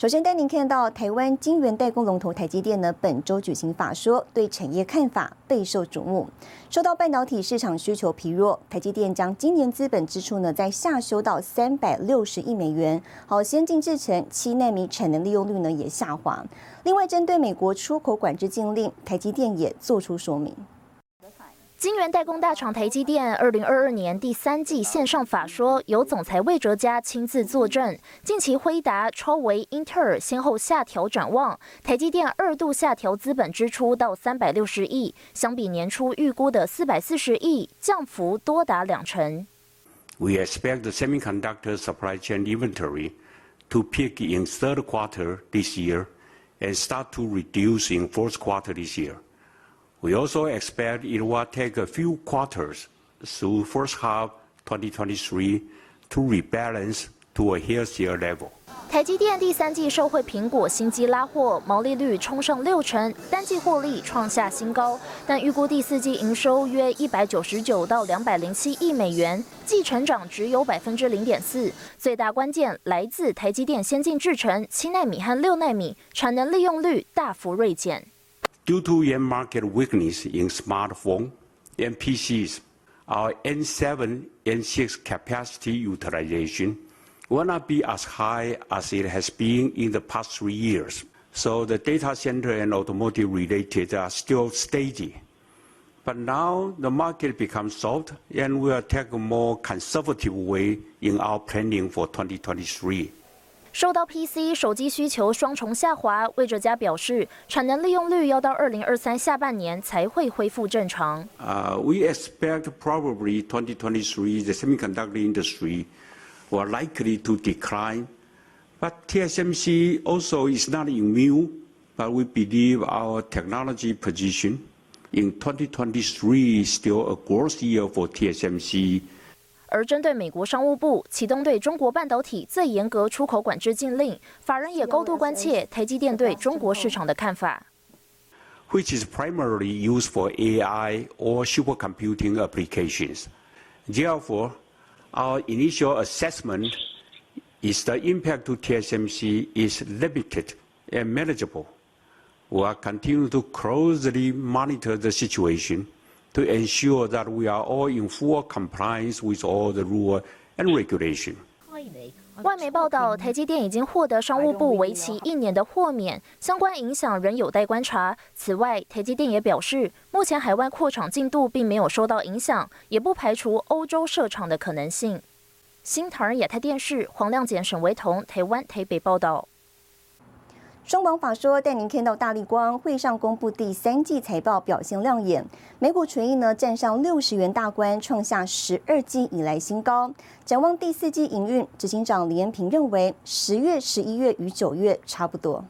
首先带您看到台湾晶圆代工龙头台积电呢，本周举行法说，对产业看法备受瞩目。受到半导体市场需求疲弱，台积电将今年资本支出呢，在下修到三百六十亿美元。好，先进制程七纳米产能利用率呢也下滑。另外，针对美国出口管制禁令，台积电也做出说明。晶圆代工大厂台积电二零二二年第三季线上法说，由总裁魏哲嘉亲自坐镇。近期辉达、超维、英特尔先后下调展望，台积电二度下调资本支出到三百六十亿，相比年初预估的四百四十亿，降幅多达两成。We expect the semiconductor supply chain inventory to peak in third quarter this year and start to reduce in fourth quarter this year. We also expect it will take a few quarters through first half 2023 to rebalance to a healthier level. 台积电第三季受惠苹果新机拉货，毛利率冲上六成，单季获利创下新高。但预估第四季营收约一百九十九到两百零七亿美元，季成长只有百分之零点四。最大关键来自台积电先进制程七纳米和六纳米产能利用率大幅锐减。Due to end market weakness in smartphone and PCs, our N7, N6 capacity utilization will not be as high as it has been in the past three years. So the data center and automotive related are still steady. But now the market becomes soft and we will take a more conservative way in our planning for 2023. 受到 PC 手机需求双重下滑，魏哲嘉表示，产能利用率要到二零二三下半年才会恢复正常。Uh, we expect probably 2023 the semiconductor industry will likely to decline, but TSMC also is not immune. But we believe our technology position in 2023 is still a growth year for TSMC. 而针对美国商务部启动对中国半导体最严格出口管制禁令，法人也高度关切台积电对中国市场的看法。Which is primarily used for AI or supercomputing applications. Therefore, our initial assessment is the impact to TSMC is limited and manageable. We are continuing to closely monitor the situation to ensure that we are all in full compliance with all the rule and regulation. 外媒报道，台积电已经获得商务部为期一年的豁免，相关影响仍有待观察。此外，台积电也表示，目前海外扩厂进度并没有受到影响，也不排除欧洲设厂的可能性。新唐人亚太电视黄亮简、沈维彤，台湾台北报道。双王法说带您看到大力光会上公布第三季财报表现亮眼，每股权益呢站上六十元大关，创下十二季以来新高。展望第四季营运，执行长李延平认为十月、十一月与九月差不多。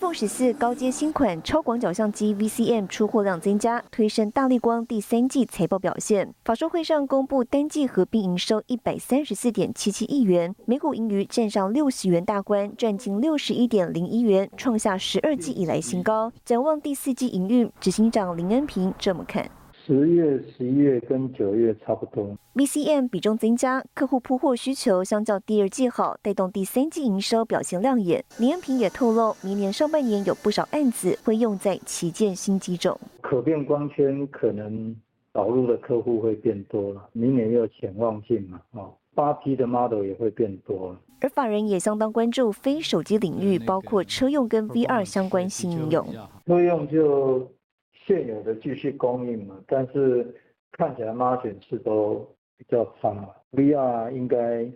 iPhone 十四高阶新款超广角相机 VCM 出货量增加，推升大力光第三季财报表现。法说会上公布单季合并营收一百三十四点七七亿元，每股盈余站上六十元大关，赚近六十一点零一元，创下十二季以来新高。展望第四季营运，执行长林恩平这么看。十月、十一月跟九月差不多。VCM 比重增加，客户铺货需求相较第二季好，带动第三季营收表现亮眼。林恩平也透露，明年上半年有不少案子会用在旗舰新机种。可变光圈可能导入的客户会变多了，明年又潜望镜嘛，哦，八 P 的 model 也会变多了。而法人也相当关注非手机领域，包括车用跟 VR 相关新应用。车用就。现有的继续供应嘛，但是看起来 margin 是都比较差。VR 应该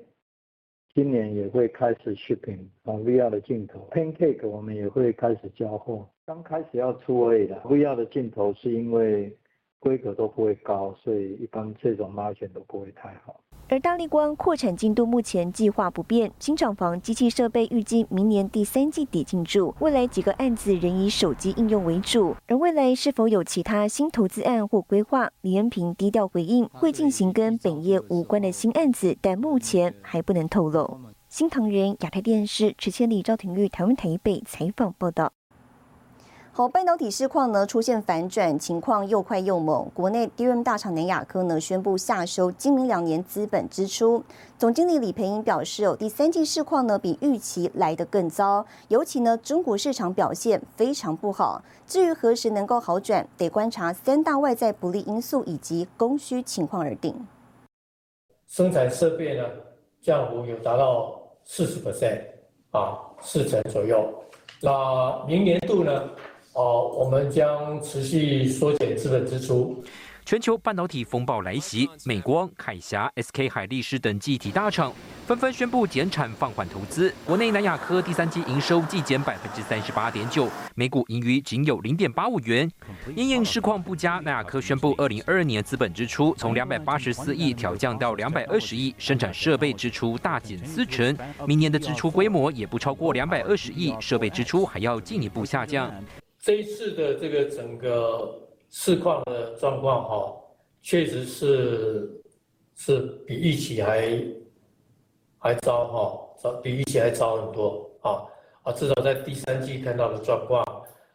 今年也会开始 shipping 啊，VR 的镜头，Pancake 我们也会开始交货，刚开始要出位的 VR 的镜头是因为规格都不会高，所以一般这种 margin 都不会太好。而大力光扩产进度目前计划不变，新厂房机器设备预计明年第三季底进驻。未来几个案子仍以手机应用为主，而未来是否有其他新投资案或规划，李恩平低调回应会进行跟本业无关的新案子，但目前还不能透露。新唐人亚太电视池千里赵廷玉台湾台北采访报道。好，半导体市况呢出现反转，情况又快又猛。国内 DRAM 大厂南亚科呢宣布下收今明两年资本支出。总经理李培英表示，哦，第三季市况呢比预期来得更糟，尤其呢中国市场表现非常不好。至于何时能够好转，得观察三大外在不利因素以及供需情况而定。生产设备呢降幅有达到四十 percent 啊，四成左右。那明年度呢？哦，我们将持续缩减资本支出。全球半导体风暴来袭，美光、凯霞、SK 海力士等记体大厂纷纷宣布减产放缓投资。国内南亚科第三季营收季减百分之三十八点九，每股盈余仅有零点八五元。因应市况不佳，南亚科宣布二零二二年资本支出从两百八十四亿调降到两百二十亿，生产设备支出大减四成。明年的支出规模也不超过两百二十亿，设备支出还要进一步下降。这一次的这个整个市况的状况，哈，确实是是比预期还还糟，哈，糟比预期还糟很多，啊啊，至少在第三季看到的状况，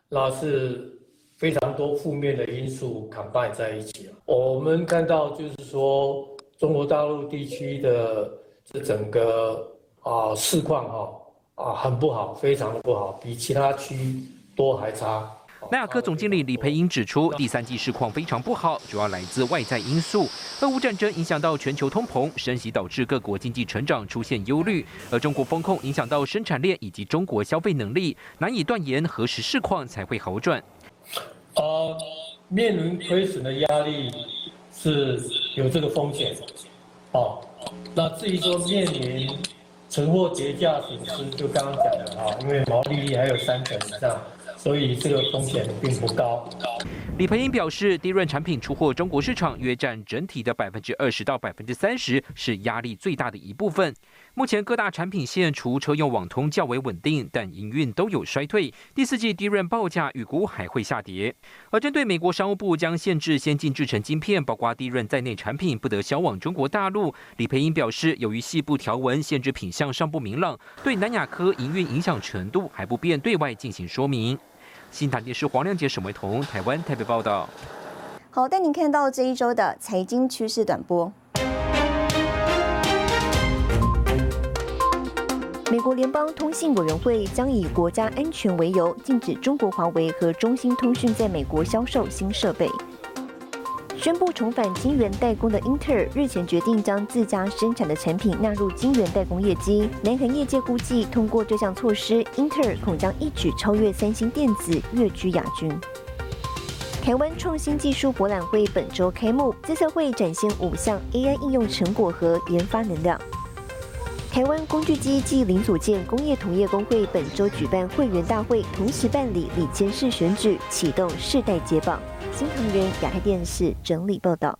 那是非常多负面的因素扛摆在一起了。我们看到就是说，中国大陆地区的这整个啊市况，哈啊很不好，非常的不好，比其他区。多还差。奈亚科总经理李培英指出，第三季市况非常不好，主要来自外在因素。俄乌战争影响到全球通膨升息，导致各国经济成长出现忧虑；而中国风控影响到生产链以及中国消费能力，难以断言何时市况才会好转。呃，面临亏损的压力是有这个风险。哦，那至于说面临存货结价损失，就刚刚讲的啊，因为毛利率还有三成以上。所以这个风险并不高。李培英表示，低润产品出货中国市场约占整体的百分之二十到百分之三十，是压力最大的一部分。目前各大产品线除车用网通较为稳定，但营运都有衰退。第四季低润报价预估还会下跌。而针对美国商务部将限制先进制成晶片，包括低润在内产品不得销往中国大陆，李培英表示，由于细部条文限制品项尚不明朗，对南亚科营运影响程度还不便对外进行说明。新台电视黄亮杰、沈维彤，台湾台北报道。好，带您看到这一周的财经趋势短波。美国联邦通信委员会将以国家安全为由，禁止中国华为和中兴通讯在美国销售新设备。宣布重返晶圆代工的英特尔日前决定将自家生产的产品纳入晶圆代工业绩。南韩业界估计，通过这项措施，英特尔恐将一举超越三星电子，跃居亚军。台湾创新技术博览会本周开幕，资策会展现五项 AI 应用成果和研发能量。台湾工具机暨零组件工业同业工会本周举办会员大会，同时办理李监事选举，启动世代接棒。新唐人亚太电视整理报道。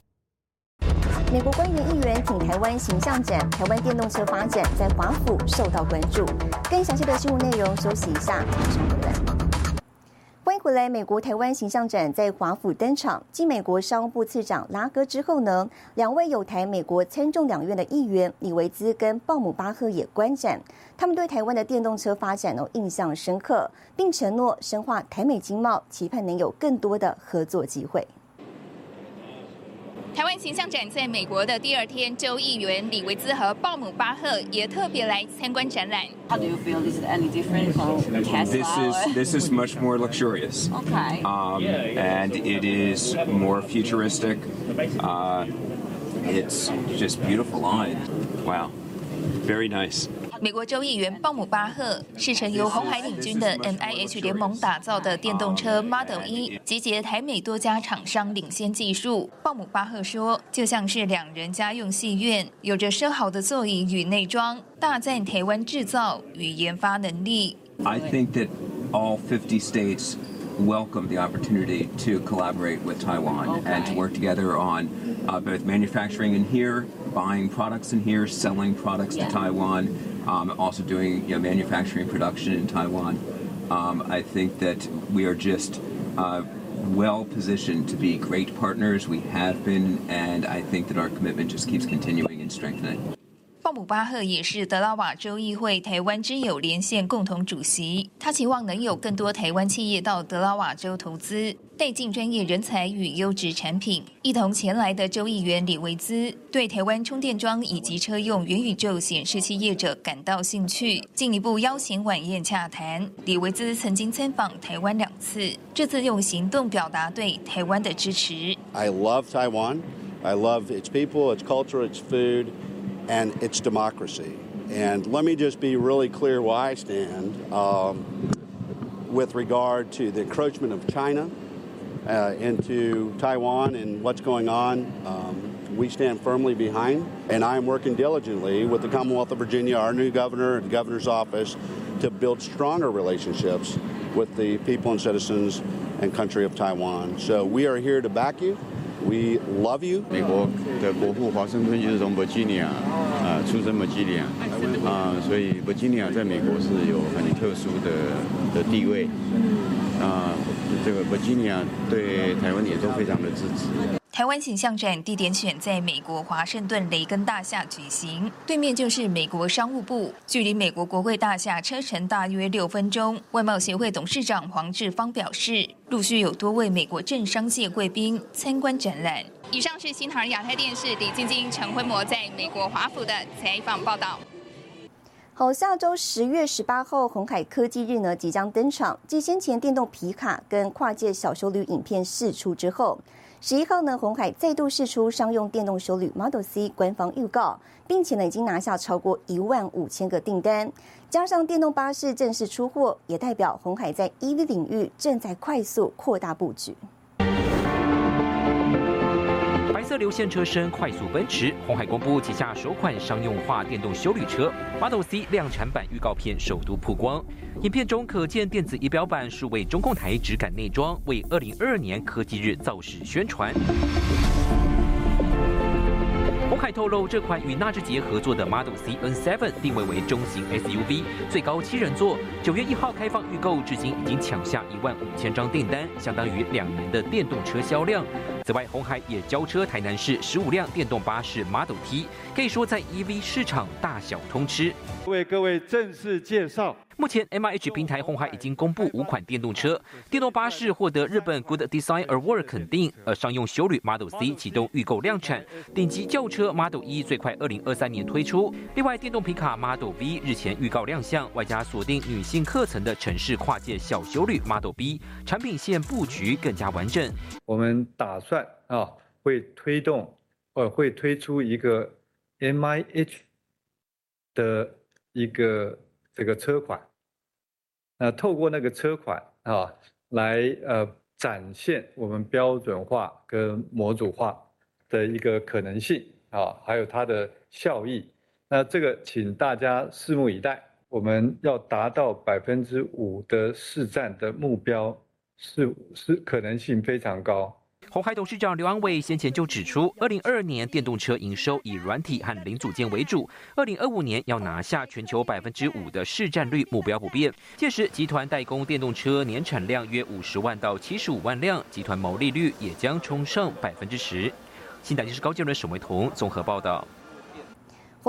美国官员议员挺台湾形象展，台湾电动车发展在华府受到关注。更详细的新闻内容，休息一下，马上回来。回来！美国台湾形象展在华府登场。继美国商务部次长拉戈之后呢，两位有台美国参众两院的议员李维兹跟鲍姆巴赫也观展。他们对台湾的电动车发展哦印象深刻，并承诺深化台美经贸，期盼能有更多的合作机会。台湾形象展在美国的第二天，州议员李维兹和鲍姆巴赫也特别来参观展览。How do you feel? Is it any different from Tesla? This is this is much more luxurious. Okay. Um, and it is more futuristic. Uh, it's just beautiful line. Wow, very nice. 美国州议员鲍姆巴赫是乘由红海领军的 M I H 联盟打造的电动车 Model 一，集结台美多家厂商领先技术。鲍姆巴赫说：“就像是两人家用戏院，有着奢豪的座椅与内装，大赞台湾制造与研发能力。” I think that all 50 states welcome the opportunity to collaborate with Taiwan and to work together on uh, both manufacturing in here, buying products in here, selling products to Taiwan, um, also doing you know, manufacturing production in Taiwan. Um, I think that we are just uh, well positioned to be great partners. We have been, and I think that our commitment just keeps continuing and strengthening. 鲍姆巴赫也是德拉瓦州议会台湾之友连线共同主席，他期望能有更多台湾企业到德拉瓦州投资，带进专业人才与优质产品。一同前来的州议员李维兹对台湾充电桩以及车用元宇宙显示器业者感到兴趣，进一步邀请晚宴洽谈。李维兹曾经参访台湾两次，这次用行动表达对台湾的支持。I love Taiwan. I love its people, its culture, its food. And its democracy. And let me just be really clear where I stand um, with regard to the encroachment of China uh, into Taiwan and what's going on. Um, we stand firmly behind, and I am working diligently with the Commonwealth of Virginia, our new governor, and the governor's office to build stronger relationships with the people and citizens and country of Taiwan. So we are here to back you. We love you。美国的国父华盛顿就是从 Virginia 啊出生 Virginia 啊，所以 Virginia 在美国是有很特殊的的地位啊。这个 Virginia 对台湾也都非常的支持。台湾形象展地点选在美国华盛顿雷根大厦举行，对面就是美国商务部，距离美国国会大厦车程大约六分钟。外贸协会董事长黄志芳表示，陆续有多位美国政商界贵宾参观展览。以上是新唐人亚太电视李晶晶、陈辉模在美国华府的采访报道。好，下周十月十八号，红海科技日呢即将登场。继先前电动皮卡跟跨界小修旅影片释出之后。十一号呢，红海再度试出商用电动手旅 Model C 官方预告，并且呢已经拿下超过一万五千个订单，加上电动巴士正式出货，也代表红海在 EV 领域正在快速扩大布局。流线车身快速奔驰，红海公布旗下首款商用化电动修旅车 Model C 量产版预告片首度曝光。影片中可见电子仪表板数位中控台质感内装，为二零二二年科技日造势宣传。红海透露，这款与纳智捷合作的 Model C N7 定位为中型 SUV，最高七人座。九月一号开放预购，至今已经抢下一万五千张订单，相当于两年的电动车销量。此外，红海也交车台南市十五辆电动巴士 Model T，可以说在 EV 市场大小通吃。为各位正式介绍。目前，M I H 平台红海已经公布五款电动车、电动巴士获得日本 Good Design Award 肯定，而商用修旅 Model C 启动预购量产，顶级轿车 Model 一最快二零二三年推出。另外，电动皮卡 Model V 日前预告亮相，外加锁定女性客层的城市跨界小修旅 Model B，产品线布局更加完整。我们打算啊，会推动，呃，会推出一个 M I H 的一个这个车款。那透过那个车款啊，来呃展现我们标准化跟模组化的一个可能性啊，还有它的效益。那这个请大家拭目以待。我们要达到百分之五的市占的目标，是是可能性非常高。鸿海董事长刘安伟先前就指出，二零二二年电动车营收以软体和零组件为主，二零二五年要拿下全球百分之五的市占率目标不变。届时，集团代工电动车年产量约五十万到七十五万辆，集团毛利率也将冲上百分之十。新台电视高建伦、沈维彤综合报道。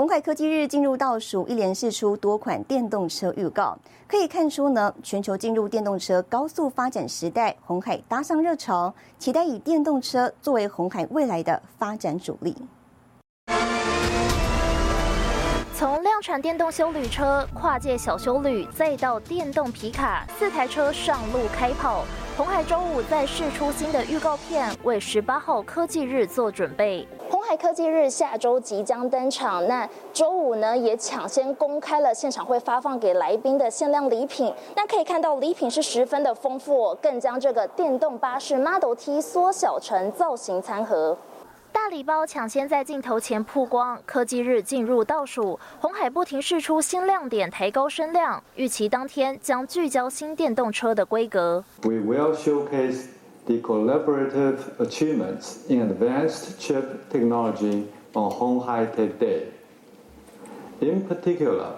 红海科技日进入倒数，一连试出多款电动车预告，可以看出呢，全球进入电动车高速发展时代，红海搭上热潮，期待以电动车作为红海未来的发展主力。从量产电动修旅车、跨界小修旅，再到电动皮卡，四台车上路开跑。红海周五在试出新的预告片，为十八号科技日做准备。科技日下周即将登场，那周五呢也抢先公开了现场会发放给来宾的限量礼品。那可以看到礼品是十分的丰富，更将这个电动巴士 Model T 缩小成造型餐盒。大礼包抢先在镜头前曝光，科技日进入倒数，红海不停试出新亮点，抬高声量，预期当天将聚焦新电动车的规格。We will showcase the collaborative achievements in advanced chip technology on Honghai Tech Day. In particular,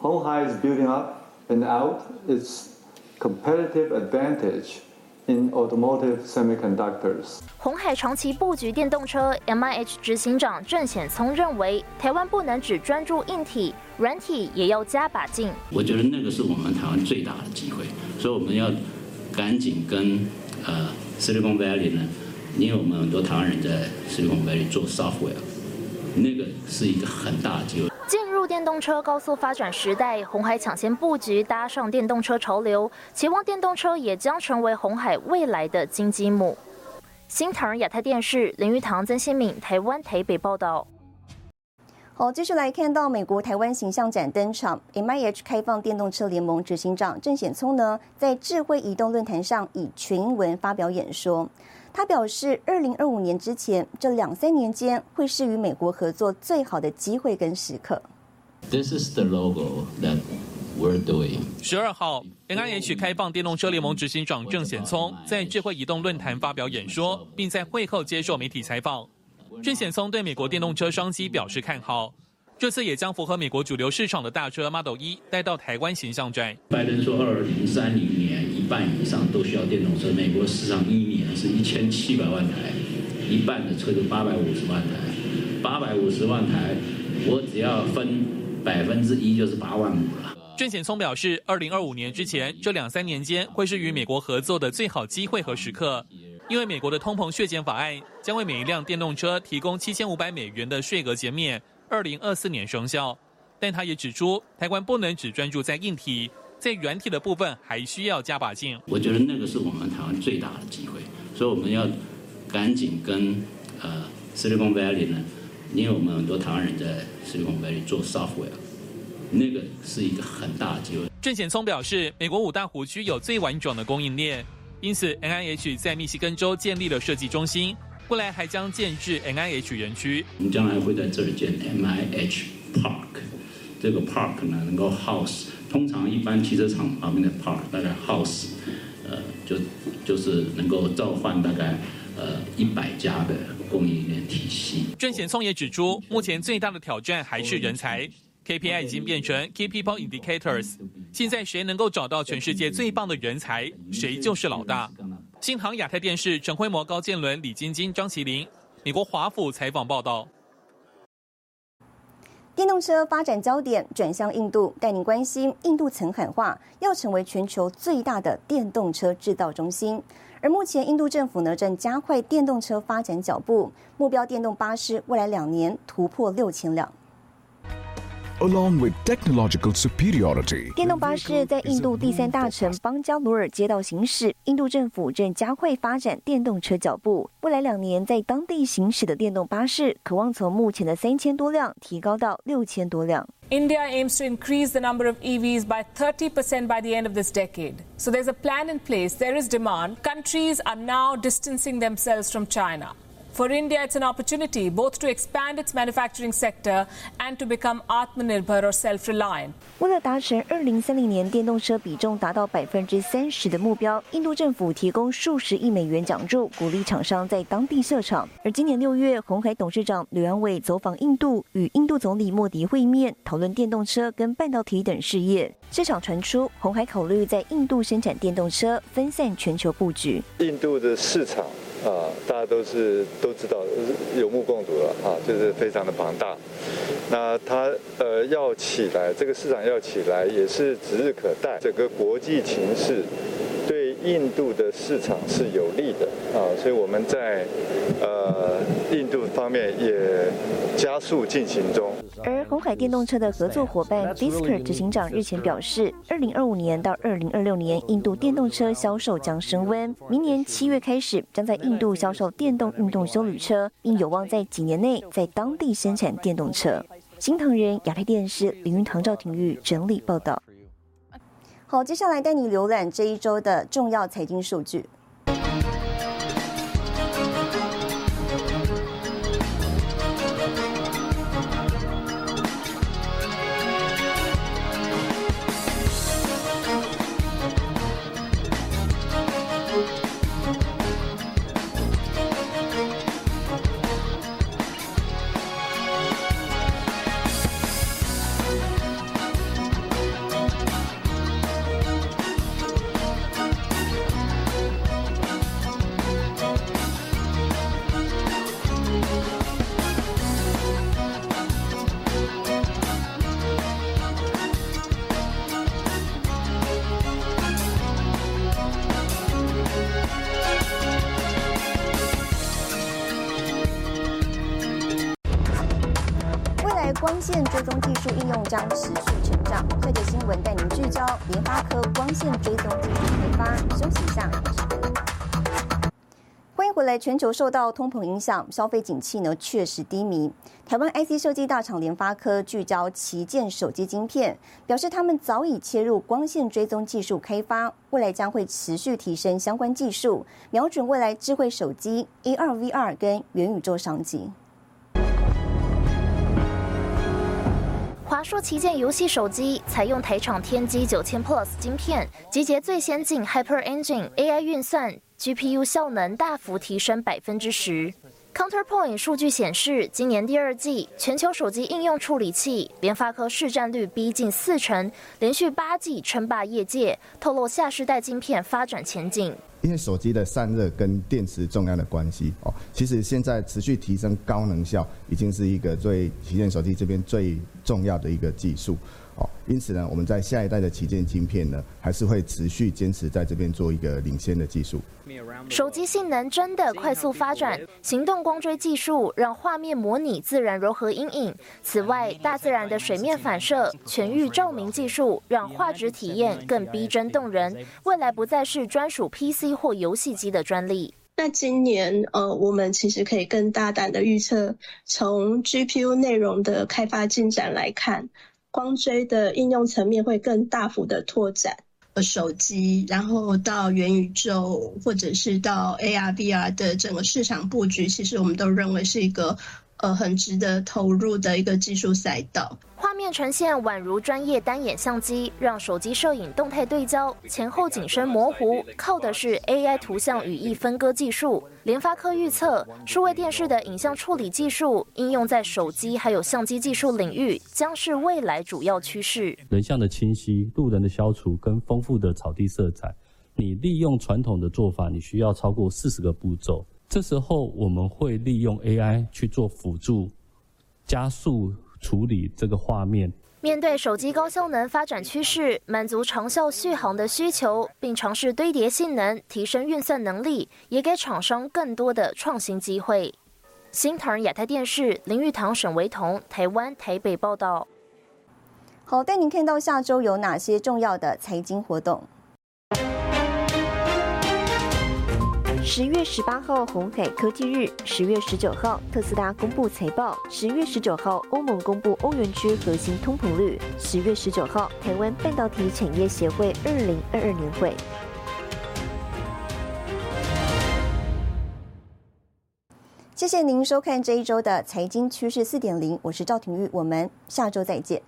Honghai is building up and out its competitive advantage in automotive semiconductors. 红海长期布局电动车，MIH 执行长郑显聪认为，台湾不能只专注硬体，软体也要加把劲。我觉得那个是我们台湾最大的机会，所以我们要赶紧跟呃 Silicon Valley 呢，因为我们很多台湾人在 Silicon Valley 做 software，那个是一个很大的机会。进入电动车高速发展时代，红海抢先布局，搭上电动车潮流，期望电动车也将成为红海未来的金鸡母。新唐人亚太电视林玉堂、曾新敏，台湾台北报道。好，继续来看到美国台湾形象展登场，M I H 开放电动车联盟执行长郑显聪呢，在智慧移动论坛上以全英文发表演说。他表示，二零二五年之前这两三年间，会是与美国合作最好的机会跟时刻。This is the logo that we're doing. 十二号，NIH 开放电动车联盟执行长郑显聪在智慧移动论坛发表演说，并在会后接受媒体采访。郑显聪对美国电动车商机表示看好，这次也将符合美国主流市场的大车 Model 一带到台湾形象展。拜登说，二零三零年一半以上都需要电动车，美国市场一年是一千七百万台，一半的车就八百五十万台，八百五十万台，我只要分百分之一就是八万五了。郑显聪表示，二零二五年之前这两三年间会是与美国合作的最好机会和时刻。因为美国的通膨削减法案将为每一辆电动车提供七千五百美元的税额减免，二零二四年生效。但他也指出，台湾不能只专注在硬体，在软体的部分还需要加把劲。我觉得那个是我们台湾最大的机会，所以我们要赶紧跟呃 Silicon Valley 呢，因为我们很多台湾人在 Silicon Valley 做 software，那个是一个很大的机会。郑显聪表示，美国五大湖区有最完整的供应链。因此，NIH 在密西根州建立了设计中心，未来还将建制 NIH 园区。我们将来会在这里建 NIH Park，这个 Park 呢能够 house，通常一般汽车厂旁边的 Park 大概 house，呃，就就是能够召唤大概呃一百家的供应链体系。郑显聪也指出，目前最大的挑战还是人才。KPI 已经变成 Key People Indicators，现在谁能够找到全世界最棒的人才，谁就是老大。新航亚太电视陈辉模、高建伦、李晶晶、张麒麟，美国华府采访报道。电动车发展焦点转向印度，带您关心印度曾喊话要成为全球最大的电动车制造中心，而目前印度政府呢正加快电动车发展脚步，目标电动巴士未来两年突破六千辆。along with technological superiority. 电动巴士在印度第三大城邦加罗尔街道行驶。印度政府正加快发展电动车脚步，未来两年在当地行驶的电动巴士，渴望从目前的三千多辆提高到六千多辆。India aims to increase the number of EVs by 30% by the end of this decade. So there's a plan in place, there is demand. Countries are now distancing themselves from China. For India, it's an opportunity both to expand its manufacturing sector and to become Atmanirbhar or self-reliant. 为了达成二零三零年电动车比重达到百分之三十的目标，印度政府提供数十亿美元奖助，鼓励厂商在当地设厂。而今年六月，红海董事长刘安伟走访印度，与印度总理莫迪会面，讨论电动车跟半导体等事业。市场传出，红海考虑在印度生产电动车，分散全球布局。印度的市场。啊，大家都是都知道，有目共睹了啊，就是非常的庞大。那它呃要起来，这个市场要起来也是指日可待。整个国际情势对印度的市场是有利的啊，所以我们在呃印度方面也加速进行中。而红海电动车的合作伙伴 Fisker 执行长日前表示，二零二五年到二零二六年，印度电动车销售将升温。明年七月开始，将在印度销售电动运动休旅车，并有望在几年内在当地生产电动车。新唐人亚太电视林云堂、赵廷玉整理报道。好，接下来带你浏览这一周的重要财经数据。将持续成长。这节新闻带您聚焦联发科光线追踪技术开发。休息一下，欢迎回来。全球受到通膨影响，消费景气呢确实低迷。台湾 IC 设计大厂联发科聚焦旗舰手机晶片，表示他们早已切入光线追踪技术开发，未来将会持续提升相关技术，瞄准未来智慧手机、AR、VR 跟元宇宙商机。华硕旗舰游戏手机采用台厂天玑九千 Plus 晶片，集结最先进 Hyper Engine AI 运算，GPU 效能大幅提升百分之十。Counterpoint 数据显示，今年第二季全球手机应用处理器联发科市占率逼近四成，连续八季称霸业界，透露下世代晶片发展前景。因为手机的散热跟电池重量的关系哦，其实现在持续提升高能效，已经是一个最旗舰手机这边最重要的一个技术。哦，因此呢，我们在下一代的旗舰晶片呢，还是会持续坚持在这边做一个领先的技术。手机性能真的快速发展，行动光追技术让画面模拟自然柔和阴影。此外，大自然的水面反射、全域照明技术让画质体验更逼真动人。未来不再是专属 PC 或游戏机的专利。那今年，呃，我们其实可以更大胆的预测，从 GPU 内容的开发进展来看。光锥的应用层面会更大幅的拓展，手机，然后到元宇宙，或者是到 AR、VR 的整个市场布局，其实我们都认为是一个。呃，很值得投入的一个技术赛道。画面呈现宛如专业单眼相机，让手机摄影动态对焦，前后景深模糊，靠的是 AI 图像语义分割技术。联发科预测，数位电视的影像处理技术应用在手机还有相机技术领域，将是未来主要趋势。人像的清晰、路人的消除跟丰富的草地色彩，你利用传统的做法，你需要超过四十个步骤。这时候我们会利用 AI 去做辅助，加速处理这个画面。面对手机高效能发展趋势，满足长效续航的需求，并尝试堆叠性能，提升运算能力，也给厂商更多的创新机会。新唐人亚太电视林玉堂、沈维彤，台湾台北报道。好，带您看到下周有哪些重要的财经活动。十月十八号，红海科技日；十月十九号，特斯拉公布财报；十月十九号，欧盟公布欧元区核心通膨率；十月十九号，台湾半导体产业协会二零二二年会。谢谢您收看这一周的财经趋势四点零，我是赵廷玉，我们下周再见。